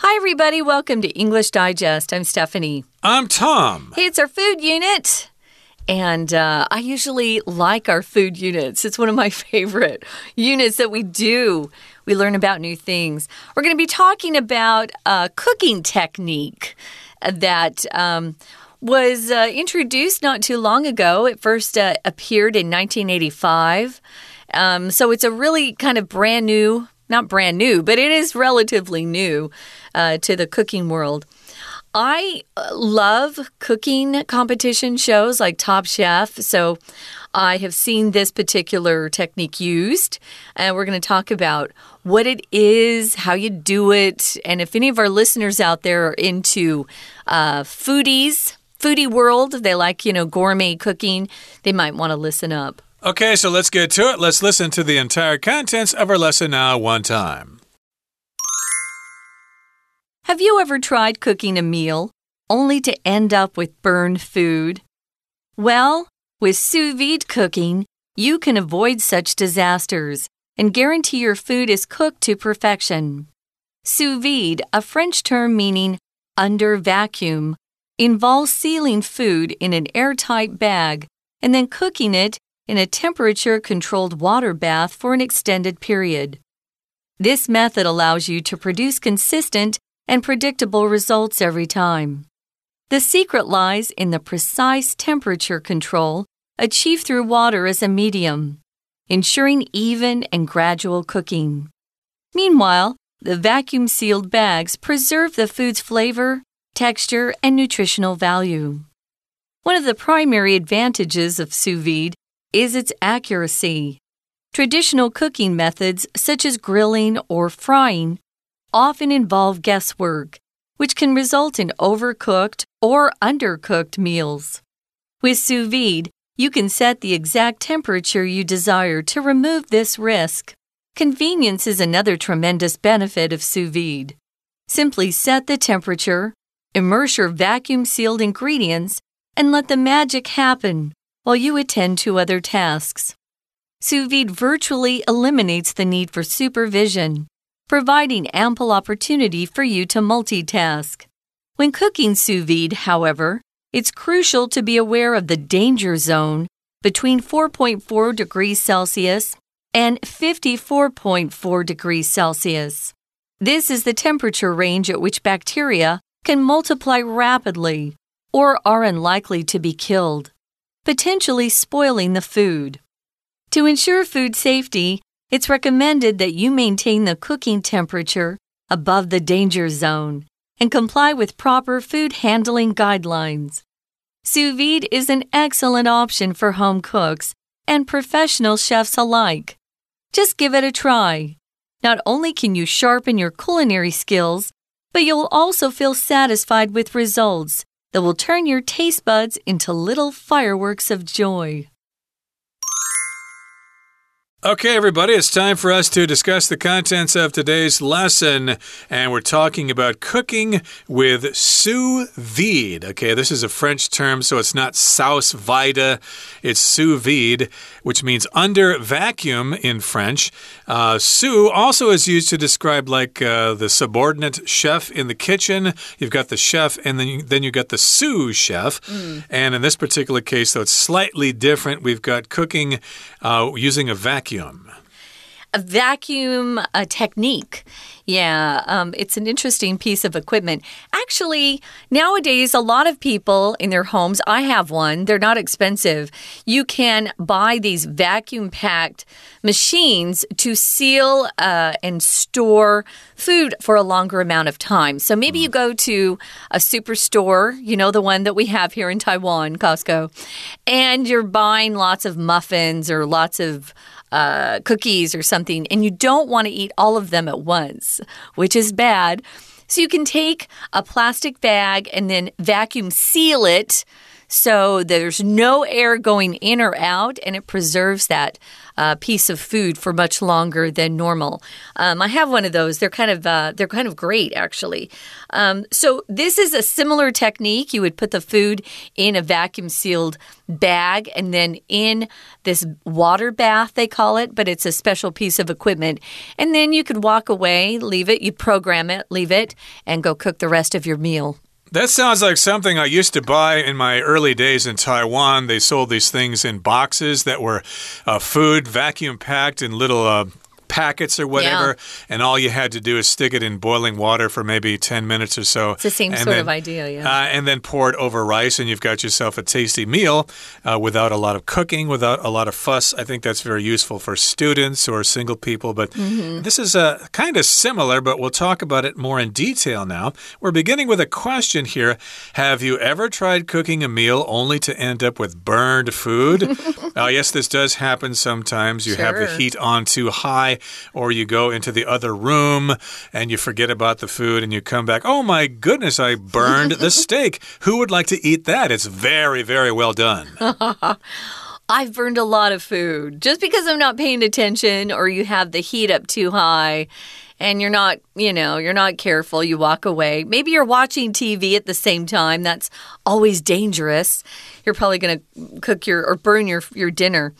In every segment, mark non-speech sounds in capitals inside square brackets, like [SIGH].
Hi, everybody. Welcome to English Digest. I'm Stephanie. I'm Tom. Hey, it's our food unit. And uh, I usually like our food units. It's one of my [LAUGHS] favorite units that we do. We learn about new things. We're going to be talking about a cooking technique that um, was uh, introduced not too long ago. It first uh, appeared in 1985. Um, so it's a really kind of brand new not brand new, but it is relatively new uh, to the cooking world. I uh, love cooking competition shows like Top Chef. So I have seen this particular technique used, and we're going to talk about what it is, how you do it, and if any of our listeners out there are into uh, foodies, foodie world, they like, you know, gourmet cooking, they might want to listen up. Okay, so let's get to it. Let's listen to the entire contents of our lesson now, one time. Have you ever tried cooking a meal only to end up with burned food? Well, with sous vide cooking, you can avoid such disasters and guarantee your food is cooked to perfection. Sous vide, a French term meaning under vacuum, involves sealing food in an airtight bag and then cooking it in a temperature controlled water bath for an extended period. This method allows you to produce consistent and predictable results every time. The secret lies in the precise temperature control achieved through water as a medium, ensuring even and gradual cooking. Meanwhile, the vacuum sealed bags preserve the food's flavor, texture, and nutritional value. One of the primary advantages of sous vide is its accuracy. Traditional cooking methods, such as grilling or frying, often involve guesswork, which can result in overcooked or undercooked meals. With sous vide, you can set the exact temperature you desire to remove this risk. Convenience is another tremendous benefit of sous vide. Simply set the temperature, immerse your vacuum sealed ingredients, and let the magic happen while you attend to other tasks. Sous vide virtually eliminates the need for supervision, providing ample opportunity for you to multitask. When cooking sous vide, however, it's crucial to be aware of the danger zone between 4.4 degrees Celsius and 54.4 degrees Celsius. This is the temperature range at which bacteria can multiply rapidly or are unlikely to be killed potentially spoiling the food. To ensure food safety, it's recommended that you maintain the cooking temperature above the danger zone and comply with proper food handling guidelines. Sous vide is an excellent option for home cooks and professional chefs alike. Just give it a try. Not only can you sharpen your culinary skills, but you'll also feel satisfied with results that will turn your taste buds into little fireworks of joy. Okay, everybody, it's time for us to discuss the contents of today's lesson. And we're talking about cooking with sous vide. Okay, this is a French term, so it's not sous vide, it's sous vide, which means under vacuum in French. Uh, sous also is used to describe like uh, the subordinate chef in the kitchen. You've got the chef, and then you, then you got the sous chef. Mm. And in this particular case, though, it's slightly different. We've got cooking uh, using a vacuum vacuum? A vacuum a technique. Yeah, um, it's an interesting piece of equipment. Actually, nowadays, a lot of people in their homes, I have one, they're not expensive. You can buy these vacuum packed machines to seal uh, and store food for a longer amount of time. So maybe you go to a superstore, you know, the one that we have here in Taiwan, Costco, and you're buying lots of muffins or lots of uh, cookies or something, and you don't want to eat all of them at once, which is bad. So you can take a plastic bag and then vacuum seal it So there's no air going in or out, and it preserves that uh, piece of food for much longer than normal. Um, I have one of those. They're kind of uh, they're kind of great actually. Um, so this is a similar technique. You would put the food in a vacuum sealed bag and then in this water bath they call it, but it's a special piece of equipment. And then you could walk away, leave it, you program it, leave it, and go cook the rest of your meal. That sounds like something I used to buy in my early days in Taiwan. They sold these things in boxes that were uh, food, vacuum packed in little uh, packets or whatever, yeah. and all you had to do is stick it in boiling water for maybe 10 minutes or so. It's the same sort then, of idea, yeah. Uh, and then pour it over rice, and you've got yourself a tasty meal uh, without a lot of cooking, without a lot of fuss. I think that's very useful for students or single people. But mm -hmm. this is uh, kind of similar, but we'll talk about it more in detail now. We're beginning with a question here Have you ever tried cooking a meal only to end up with burned food? [LAUGHS] uh, yes, this does happen sometimes. You sure. have the heat on too high or you go into the other room and you forget about the food and you come back, oh my goodness, I burned the [LAUGHS] steak. Who would like to eat that? It's very, very well done. [LAUGHS] I've burned a lot of food just because I'm not paying attention or you have the heat up too high and you're not, you know, you're not careful, you walk away. Maybe you're watching TV at the same time. That's always dangerous. You're probably going to cook your or burn your your dinner.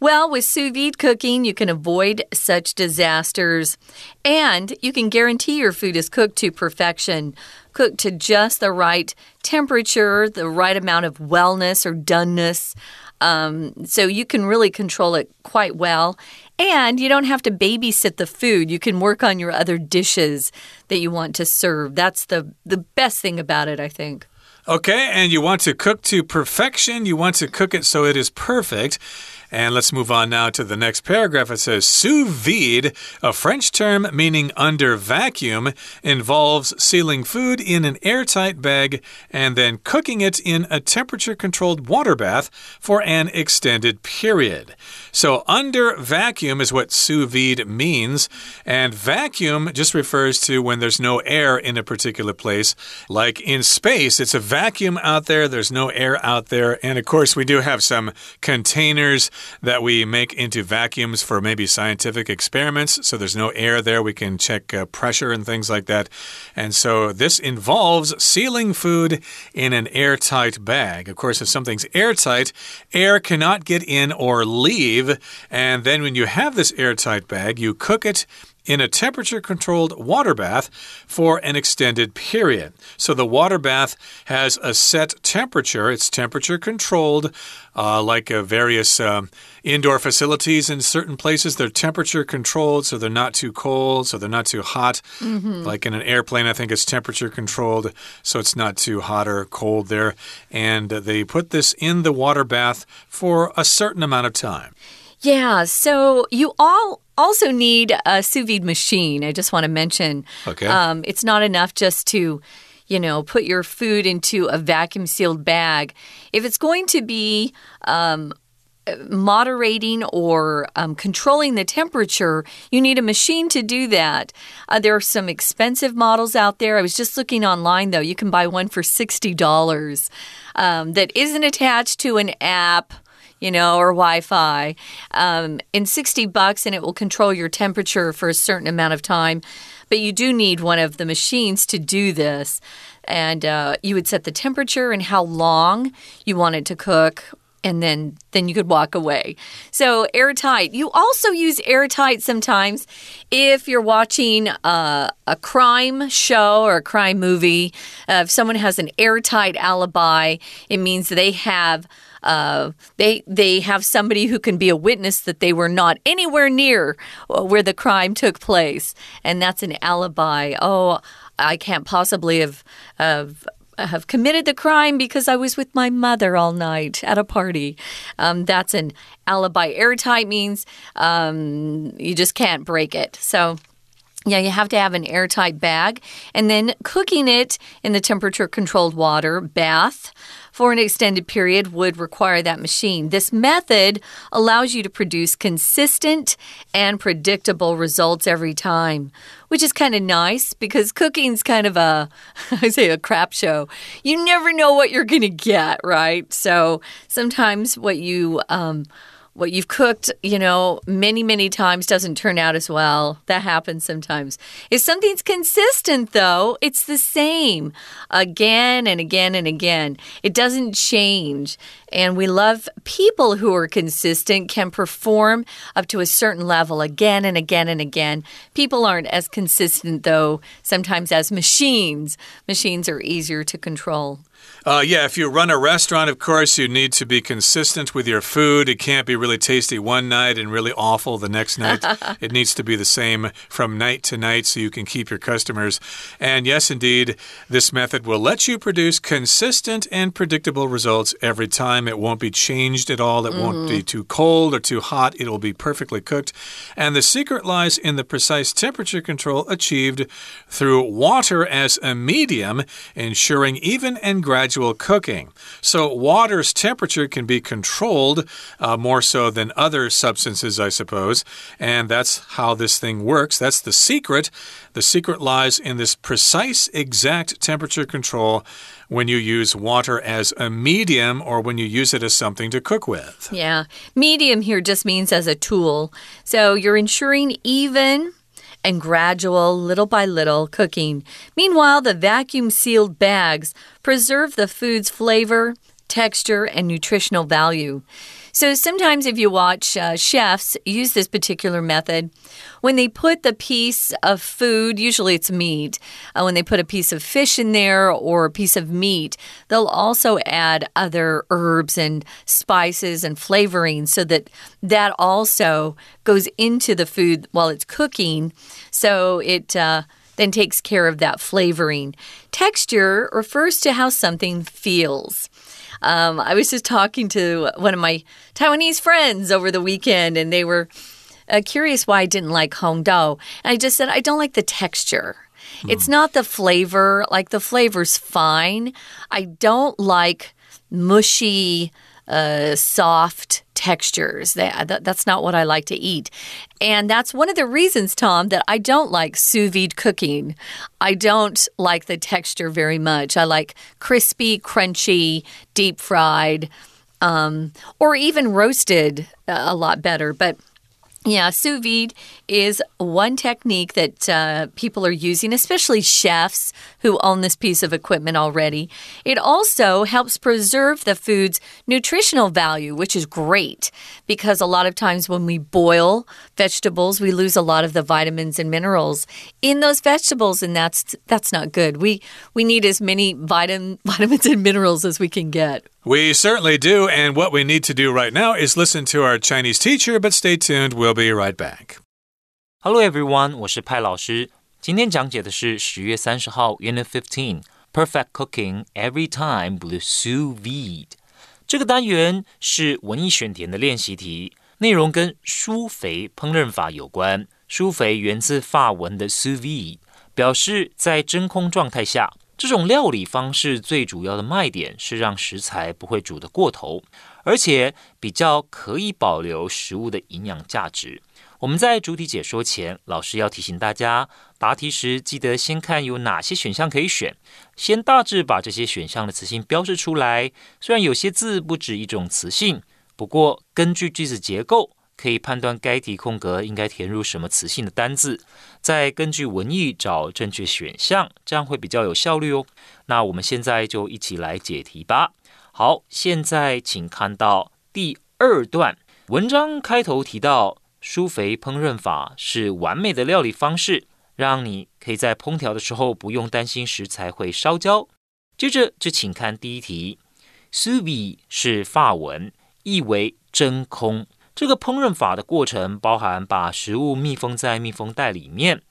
Well, with sous vide cooking, you can avoid such disasters and you can guarantee your food is cooked to perfection, cooked to just the right temperature, the right amount of wellness or doneness. Um, so you can really control it quite well. And you don't have to babysit the food. You can work on your other dishes that you want to serve. That's the, the best thing about it, I think. Okay, and you want to cook to perfection. You want to cook it so it is perfect. And let's move on now to the next paragraph. It says sous vide, a French term meaning under vacuum, involves sealing food in an airtight bag and then cooking it in a temperature controlled water bath for an extended period. So, under vacuum is what sous vide means, and vacuum just refers to when there's no air in a particular place. Like in space, it's a vacuum out there, there's no air out there. And of course, we do have some containers that we make into vacuums for maybe scientific experiments. So there's no air there. We can check uh, pressure and things like that. And so this involves sealing food in an airtight bag. Of course, if something's airtight, air cannot get in or leave. And then when you have this airtight bag, you cook it in a temperature controlled water bath for an extended period. So the water bath has a set temperature, it's temperature controlled, uh, like uh, various um, indoor facilities in certain places. They're temperature controlled, so they're not too cold, so they're not too hot. Mm -hmm. Like in an airplane, I think it's temperature controlled, so it's not too hot or cold there. And they put this in the water bath for a certain amount of time. Yeah, so you all also need a sous vide machine. I just want to mention. Okay. Um, it's not enough just to, you know, put your food into a vacuum sealed bag. If it's going to be um, moderating or um, controlling the temperature, you need a machine to do that. Uh, there are some expensive models out there. I was just looking online, though. You can buy one for $60 um, that isn't attached to an app you know, or Wi Fi, um, in 60 bucks, and it will control your temperature for a certain amount of time. But you do need one of the machines to do this. And uh, you would set the temperature and how long you want it to cook and then then you could walk away. So airtight. You also use airtight sometimes if you're watching a, a crime show or a crime movie. Uh, if someone has an airtight alibi, it means they have uh, they they have somebody who can be a witness that they were not anywhere near uh, where the crime took place, and that's an alibi. Oh, I can't possibly have have have committed the crime because I was with my mother all night at a party. Um, that's an alibi. Airtight means um, you just can't break it. So. Yeah, you have to have an airtight bag and then cooking it in the temperature controlled water bath for an extended period would require that machine. This method allows you to produce consistent and predictable results every time. which is kind of nice because cooking's kind of a, [LAUGHS] I say a crap show. You never know what you're going to get, right? So sometimes what you, um, what you've cooked, you know, many, many times doesn't turn out as well. That happens sometimes. If something's consistent, though, it's the same again and again and again. It doesn't change. And we love people who are consistent, can perform up to a certain level again and again and again. People aren't as consistent, though, sometimes as machines. Machines are easier to control. Uh, yeah, if you run a restaurant, of course, you need to be consistent with your food. It can't be really tasty one night and really awful the next night. [LAUGHS] it needs to be the same from night to night so you can keep your customers. And yes, indeed, this method will let you produce consistent and predictable results every time. It won't be changed at all. It mm won't be mm-hmm. too cold or too hot. It'll be perfectly cooked. And the secret lies in the precise temperature control achieved through water as a medium, ensuring even and gradual gradual cooking. So, water's temperature can be controlled uh, more so than other substances, I suppose. And that's how this thing works. That's the secret. The secret lies in this precise, exact temperature control when you use water as a medium or when you use it as something to cook with. Yeah. Medium here just means as a tool. So you're ensuring even and gradual, little by little, cooking. Meanwhile, the vacuum sealed bags preserve the food's flavor, texture, and nutritional value. So sometimes, if you watch uh, chefs use this particular method, when they put the piece of food, usually it's meat, uh, when they put a piece of fish in there or a piece of meat, they'll also add other herbs and spices and flavorings so that that also goes into the food while it's cooking. So it. Uh, then takes care of that flavoring. Texture refers to how something feels. Um, I was just talking to one of my Taiwanese friends over the weekend, and they were uh, curious why I didn't like Hong Dao. And I just said, I don't like the texture. Mm. It's not the flavor. Like, the flavor's fine. I don't like mushy, uh, soft textures. That, that, that's not what I like to eat. And that's one of the reasons, Tom, that I don't like sous vide cooking. I don't like the texture very much. I like crispy, crunchy, deep fried, um, or even roasted uh, a lot better. But yeah, sous vide is one technique that uh, people are using, especially chefs who own this piece of equipment already. It also helps preserve the food's nutritional value, which is great because a lot of times when we boil vegetables, we lose a lot of the vitamins and minerals in those vegetables, and that's that's not good. We we need as many vitamin, [LAUGHS] vitamins and minerals as we can get. We certainly do. And what we need to do right now is listen to our Chinese teacher, but stay tuned. We'll be right back. Hello, everyone. 我是派老师。今天讲解的是十月三十号 Unit Fifteen Perfect Cooking Every Time with Sous Vide. Vide。这个单元是文意选填的练习题，内容跟舒肥烹饪法有关。舒肥源自法文的 sous vide，表示在真空状态下这种料理方式最主要的卖点是让食材不会煮得过头，而且比较可以保留食物的营养价值。我们在主体解说前，老师要提醒大家，答题时记得先看有哪些选项可以选，先大致把这些选项的词性标示出来。虽然有些字不止一种词性，不过根据句子结构。可以判断该题空格应该填入什么词性的单字，再根据文意找正确选项，这样会比较有效率哦。那我们现在就一起来解题吧。好，现在请看到第二段文章开头提到，疏肥烹饪法是完美的料理方式，让你可以在烹调的时候不用担心食材会烧焦。接着就请看第一题，sous vide 是法文，意为真空。这个烹饪法的过程包含把食物密封在密封袋里面，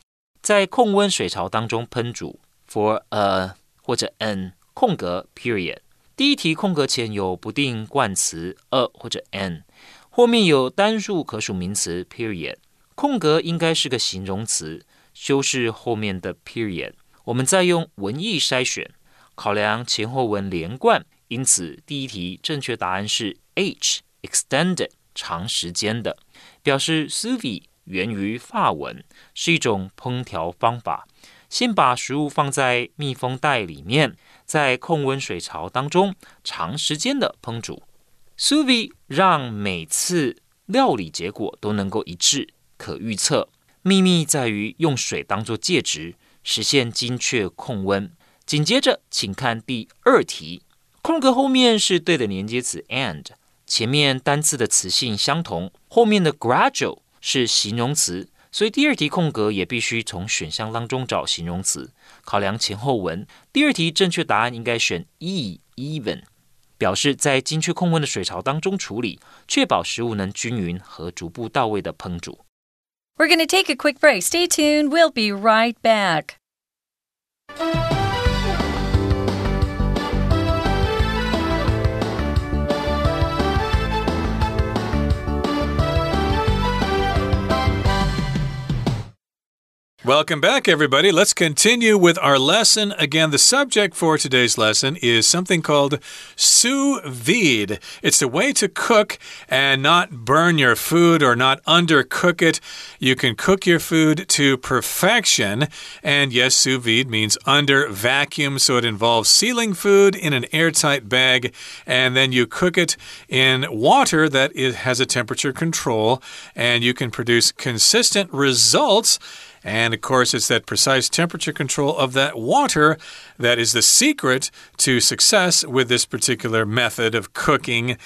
在控温水槽当中烹煮。For a 或者 an 空格 period。第一题空格前有不定冠词 a 或者 an，后面有单数可数名词 period。空格应该是个形容词，修饰后面的 period。我们再用文意筛选，考量前后文连贯，因此第一题正确答案是 H extended。长时间的表示，sous-vi 源于法文，是一种烹调方法。先把食物放在密封袋里面，在控温水槽当中长时间的烹煮。sous-vi 让每次料理结果都能够一致、可预测。秘密在于用水当做介质，实现精确控温。紧接着，请看第二题，空格后面是对的连接词 and，前面单词的词性相同，后面的 gradual 是形容词，所以第二题空格也必须从选项当中找形容词。考量前后文，第二题正确答案应该选 e even，表示在精确控温的水槽当中处理，确保食物能均匀和逐步到位的烹煮。We're going to take a quick break. Stay tuned. We'll be right back. Welcome back, everybody. Let's continue with our lesson. Again, the subject for today's lesson is something called sous vide. It's a way to cook and not burn your food or not undercook it. You can cook your food to perfection. And yes, sous vide means under vacuum, so it involves sealing food in an airtight bag, and then you cook it in water that it has a temperature control, and you can produce consistent results. And of course, it's that precise temperature control of that water that is the secret to success with this particular method of cooking.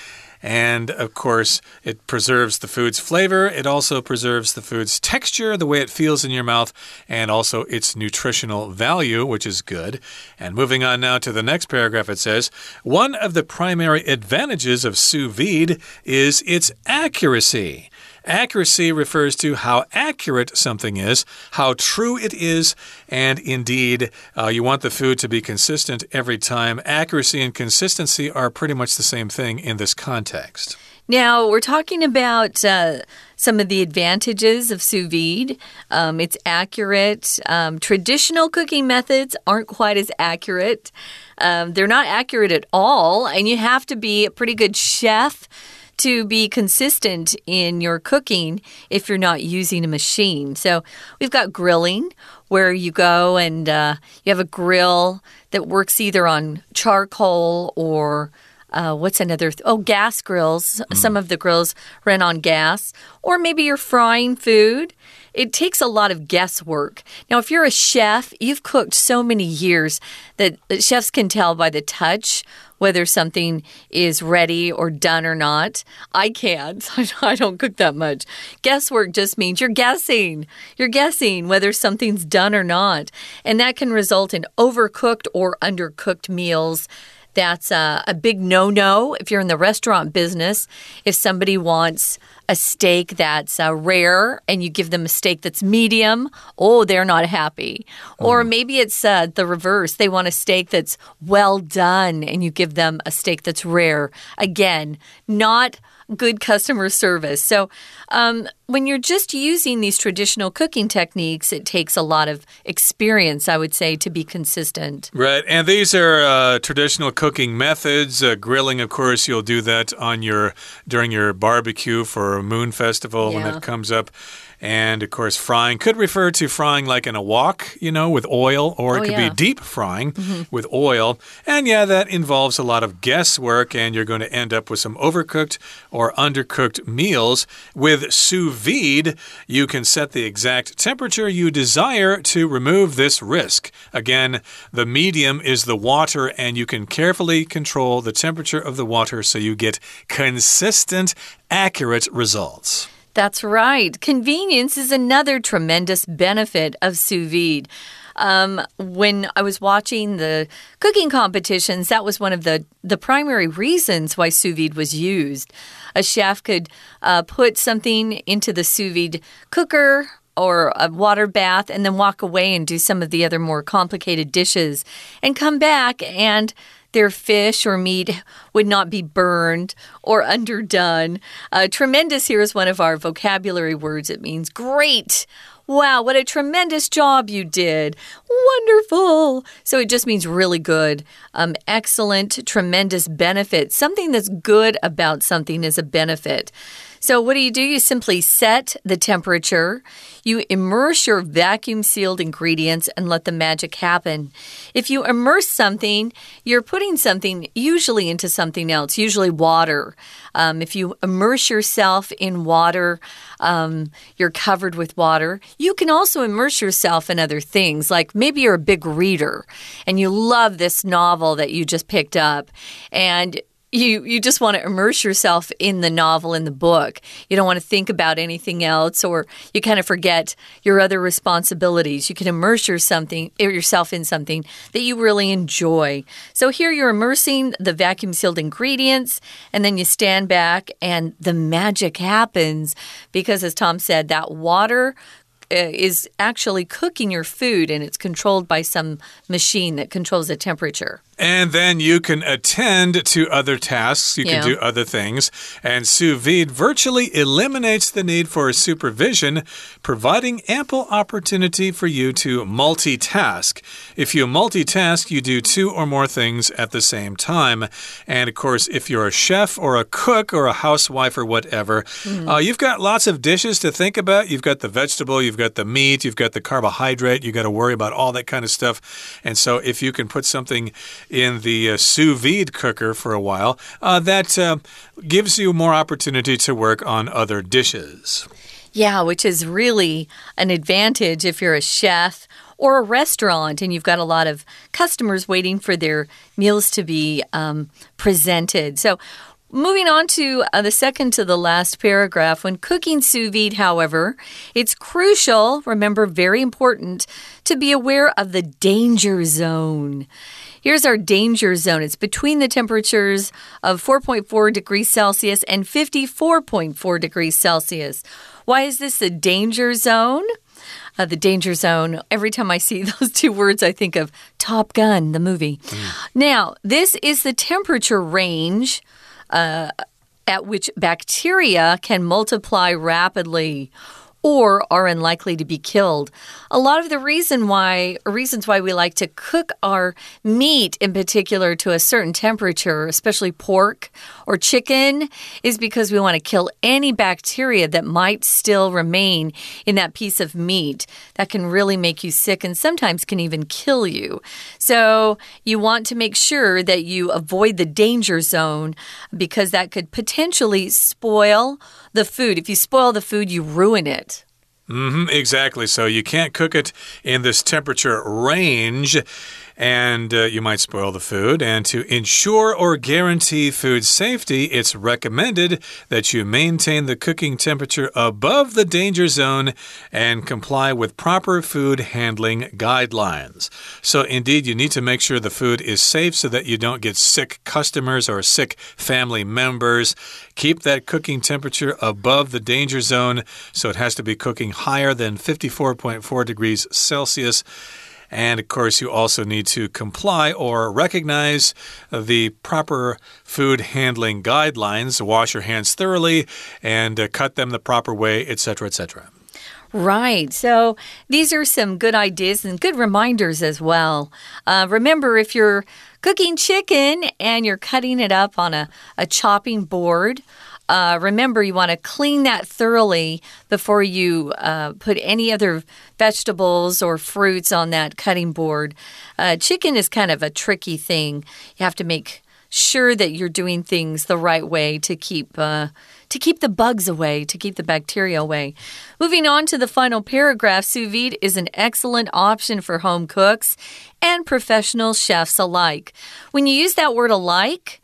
And of course, it preserves the food's flavor. It also preserves the food's texture, the way it feels in your mouth, and also its nutritional value, which is good. And moving on now to the next paragraph, it says One of the primary advantages of sous vide is its accuracy. Accuracy refers to how accurate something is, how true it is, and indeed, uh, you want the food to be consistent every time. Accuracy and consistency are pretty much the same thing in this context. Now, we're talking about uh, some of the advantages of sous vide. Um, it's accurate. Um, traditional cooking methods aren't quite as accurate. Um, they're not accurate at all, and you have to be a pretty good chef to be consistent in your cooking if you're not using a machine. So we've got grilling where you go and uh, you have a grill that works either on charcoal or uh, what's another? oh, gas grills. Mm. Some of the grills run on gas. Or maybe you're frying food. It takes a lot of guesswork. Now, if you're a chef, you've cooked so many years that chefs can tell by the touch whether something is ready or done or not. I can't. [LAUGHS] I don't cook that much. Guesswork just means you're guessing. You're guessing whether something's done or not. And that can result in overcooked or undercooked meals. That's a, a big no no if you're in the restaurant business. If somebody wants a steak that's uh, rare and you give them a steak that's medium, oh, they're not happy. Or maybe it's uh, the reverse. They want a steak that's well done and you give them a steak that's rare. Again, not good customer service. So, um, when you're just using these traditional cooking techniques, it takes a lot of experience, I would say, to be consistent. Right. And these are uh, traditional cooking methods. Uh, grilling, of course, you'll do that on your during your barbecue for a moon festival yeah. when it comes up. And of course, frying could refer to frying like in a wok, you know, with oil, or it oh, could yeah. be deep frying mm -hmm. with oil. And yeah, that involves a lot of guesswork, and you're going to end up with some overcooked or undercooked meals. With sous vide, you can set the exact temperature you desire to remove this risk. Again, the medium is the water, and you can carefully control the temperature of the water so you get consistent, accurate results. That's right. Convenience is another tremendous benefit of sous vide. Um, when I was watching the cooking competitions, that was one of the, the primary reasons why sous vide was used. A chef could uh, put something into the sous vide cooker or a water bath and then walk away and do some of the other more complicated dishes and come back and their fish or meat would not be burned or underdone. Uh, tremendous here is one of our vocabulary words. It means great. Wow, what a tremendous job you did. Wonderful. So it just means really good. Um, excellent, tremendous benefit. Something that's good about something is a benefit. So, what do you do? You simply set the temperature, you immerse your vacuum sealed ingredients, and let the magic happen. If you immerse something, you're putting something usually into something else, usually water. Um, if you immerse yourself in water, um, you're covered with water. You can also immerse yourself in other things, like maybe you're a big reader and you love this novel that you just picked up, and you you just want to immerse yourself in the novel in the book. You don't want to think about anything else or you kind of forget your other responsibilities. You can immerse your something, yourself in something that you really enjoy. So here you're immersing the vacuum sealed ingredients and then you stand back and the magic happens because as tom said that water uh, is actually cooking your food and it's controlled by some machine that controls the temperature. And then you can attend to other tasks. You yeah. can do other things. And sous vide virtually eliminates the need for supervision, providing ample opportunity for you to multitask. If you multitask, you do two or more things at the same time. And of course, if you're a chef or a cook or a housewife or whatever, mm. uh, you've got lots of dishes to think about. You've got the vegetable, you've got the meat, you've got the carbohydrate, you've got to worry about all that kind of stuff. And so if you can put something in the uh, sous vide cooker for a while, uh, that uh, gives you more opportunity to work on other dishes. Yeah, which is really an advantage if you're a chef or a restaurant and you've got a lot of customers waiting for their meals to be um, presented. So, Moving on to uh, the second to the last paragraph. When cooking sous vide, however, it's crucial, remember, very important, to be aware of the danger zone. Here's our danger zone. It's between the temperatures of 4.4 degrees Celsius and 54.4 degrees Celsius. Why is this a danger zone? Uh, the danger zone. Every time I see [LAUGHS] those two words, I think of Top Gun, the movie. Mm. Now, this is the temperature range uh, at which bacteria can multiply rapidly or are unlikely to be killed. A lot of the reason why reasons why we like to cook our meat in particular to a certain temperature, especially pork or chicken, is because we want to kill any bacteria that might still remain in that piece of meat that can really make you sick and sometimes can even kill you. So, you want to make sure that you avoid the danger zone because that could potentially spoil the food. If you spoil the food, you ruin it. Mm -hmm, exactly. So you can't cook it in this temperature range and uh, you might spoil the food. And to ensure or guarantee food safety, it's recommended that you maintain the cooking temperature above the danger zone and comply with proper food handling guidelines. So, indeed, you need to make sure the food is safe so that you don't get sick customers or sick family members. Keep that cooking temperature above the danger zone, so it has to be cooking higher than 54.4 degrees Celsius. And of course, you also need to comply or recognize the proper food handling guidelines. Wash your hands thoroughly and uh, cut them the proper way, etc., etc. Right. So these are some good ideas and good reminders as well. Uh, remember, if you're cooking chicken and you're cutting it up on a, a chopping board, uh, remember, you want to clean that thoroughly before you uh, put any other vegetables or fruits on that cutting board. Uh, chicken is kind of a tricky thing. You have to make sure that you're doing things the right way to keep uh, to keep the bugs away, to keep the bacteria away. Moving on to the final paragraph, sous vide is an excellent option for home cooks and professional chefs alike. When you use that word alike,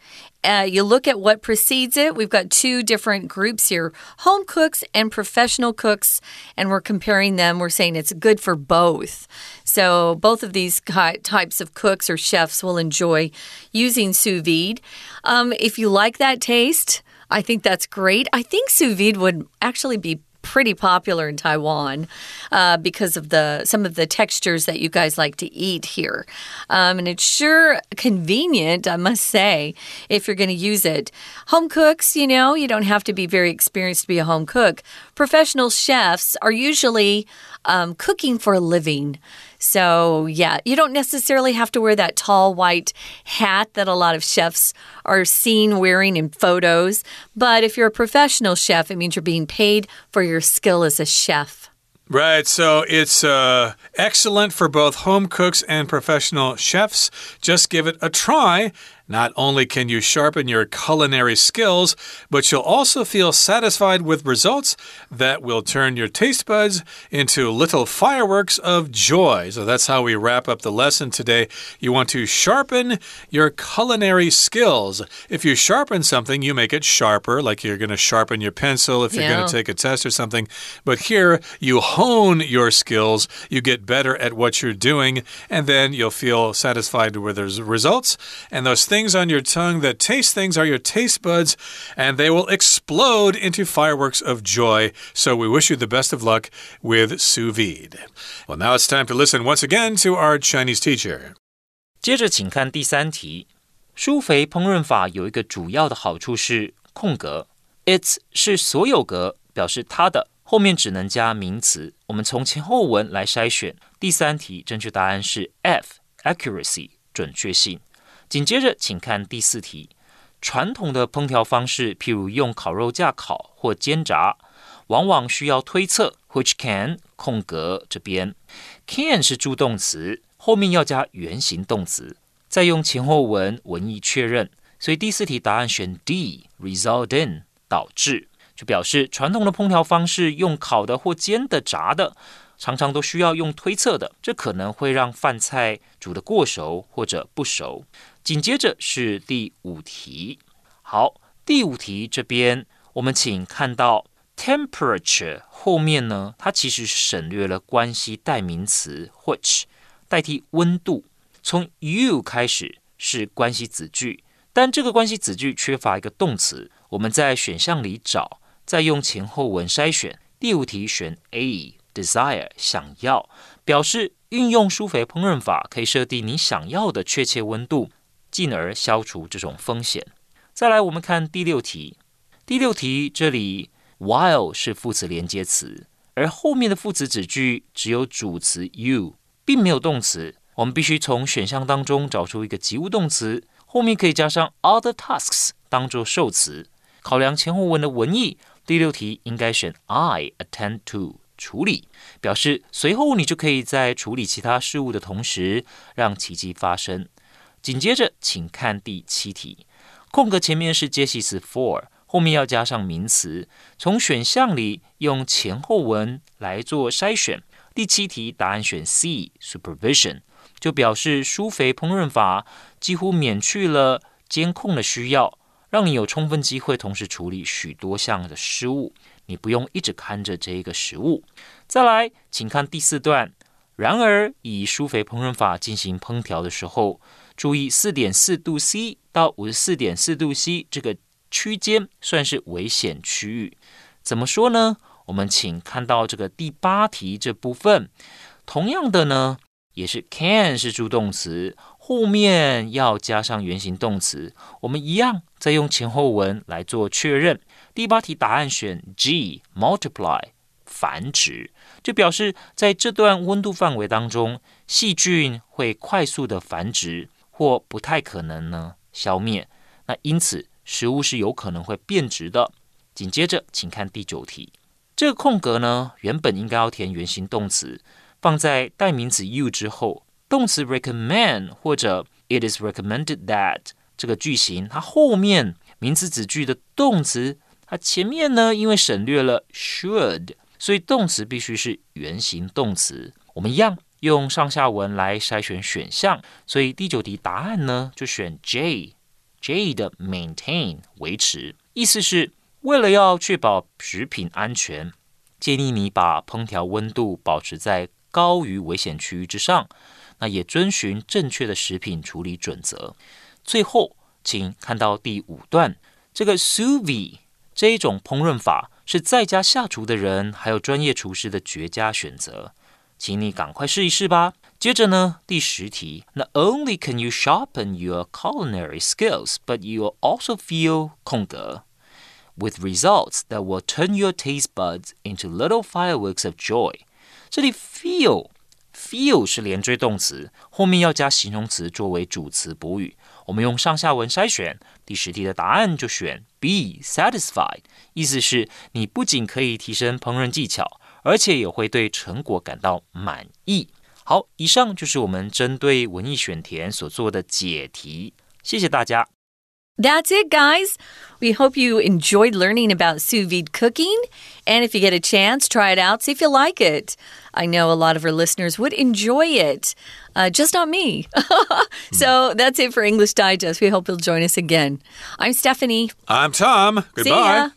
uh, you look at what precedes it. We've got two different groups here home cooks and professional cooks, and we're comparing them. We're saying it's good for both. So, both of these types of cooks or chefs will enjoy using sous vide. Um, if you like that taste, I think that's great. I think sous vide would actually be pretty popular in Taiwan uh, because of the some of the textures that you guys like to eat here. Um, and it's sure convenient, I must say, if you're going to use it. Home cooks, you know, you don't have to be very experienced to be a home cook. Professional chefs are usually um, cooking for a living. So, yeah, you don't necessarily have to wear that tall white hat that a lot of chefs are seen wearing in photos. But if you're a professional chef, it means you're being paid for your skill as a chef. Right, so it's uh, excellent for both home cooks and professional chefs. Just give it a try not only can you sharpen your culinary skills, but you'll also feel satisfied with results that will turn your taste buds into little fireworks of joy. So that's how we wrap up the lesson today. You want to sharpen your culinary skills. If you sharpen something, you make it sharper, like you're going to sharpen your pencil if you're yeah. going to take a test or something. But here, you hone your skills, you get better at what you're doing, and then you'll feel satisfied with those results. And those things things on your tongue that taste things are your taste buds, and they will explode into fireworks of joy. So we wish you the best of luck with sous vide. Well, now it's time to listen once again to our Chinese teacher. 接着，请看第三题。舒肥烹饪法有一个主要的好处是空格，its 是所有格，表示它的。后面只能加名词，我们从前后文来筛选。第三题，正确答案是 F，accuracy，准确性。紧接着，请看第四题。传统的烹调方式，譬如用烤肉架烤或煎炸，往往需要推测，which can 空格这边 can 是助动词，后面要加原形动词，再用前后文文意确认。所以第四题答案选 D，result in 导致，就表示传统的烹调方式用烤的或煎的、炸的。常常都需要用推测的，这可能会让饭菜煮得过熟或者不熟。紧接着是第五题，好，第五题这边我们请看到 temperature 后面呢，它其实省略了关系代名词 which 代替温度，从 you 开始是关系子句，但这个关系子句缺乏一个动词，我们在选项里找，再用前后文筛选。第五题选 A。desire 想要表示运用疏肥烹饪法可以设定你想要的确切温度，进而消除这种风险。再来，我们看第六题。第六题这里 while 是副词连接词，而后面的副词子句只有主词 you，并没有动词。我们必须从选项当中找出一个及物动词，后面可以加上 other tasks 当做受词。考量前后文的文意，第六题应该选 I attend to。处理表示随后你就可以在处理其他事物的同时让奇迹发生。紧接着，请看第七题，空格前面是接系词 for，后面要加上名词。从选项里用前后文来做筛选。第七题答案选 C，supervision，就表示疏肥烹饪法几乎免去了监控的需要，让你有充分机会同时处理许多项的失误。你不用一直看着这个食物。再来，请看第四段。然而，以疏肥烹饪法进行烹调的时候，注意四点四度 C 到五十四点四度 C 这个区间算是危险区域。怎么说呢？我们请看到这个第八题这部分，同样的呢，也是 can 是助动词，后面要加上原形动词。我们一样再用前后文来做确认。第八题答案选 G，multiply 繁殖，就表示在这段温度范围当中，细菌会快速的繁殖，或不太可能呢消灭。那因此食物是有可能会变质的。紧接着，请看第九题，这个空格呢，原本应该要填原形动词，放在代名词 you 之后，动词 recommend 或者 it is recommended that 这个句型，它后面名词子句的动词。它前面呢，因为省略了 should，所以动词必须是原形动词。我们一样用上下文来筛选选项，所以第九题答案呢就选 J，J 的 maintain 维持，意思是为了要确保食品安全，建议你把烹调温度保持在高于危险区域之上，那也遵循正确的食品处理准则。最后，请看到第五段这个 sous vide。这一种烹饪法是在家下厨的人还有专业厨师的绝佳选择，请你赶快试一试吧。接着呢，第十题，Not only can you sharpen your culinary skills, but you'll also feel 空格 with results that will turn your taste buds into little fireworks of joy。这里 feel feel 是连缀动词，后面要加形容词作为主词补语。我们用上下文筛选，第十题的答案就选 B satisfied，意思是你不仅可以提升烹饪技巧，而且也会对成果感到满意。好，以上就是我们针对文意选填所做的解题，谢谢大家。That's it, guys. We hope you enjoyed learning about sous vide cooking. And if you get a chance, try it out, see if you like it. I know a lot of our listeners would enjoy it, uh, just not me. [LAUGHS] so that's it for English Digest. We hope you'll join us again. I'm Stephanie. I'm Tom. Goodbye.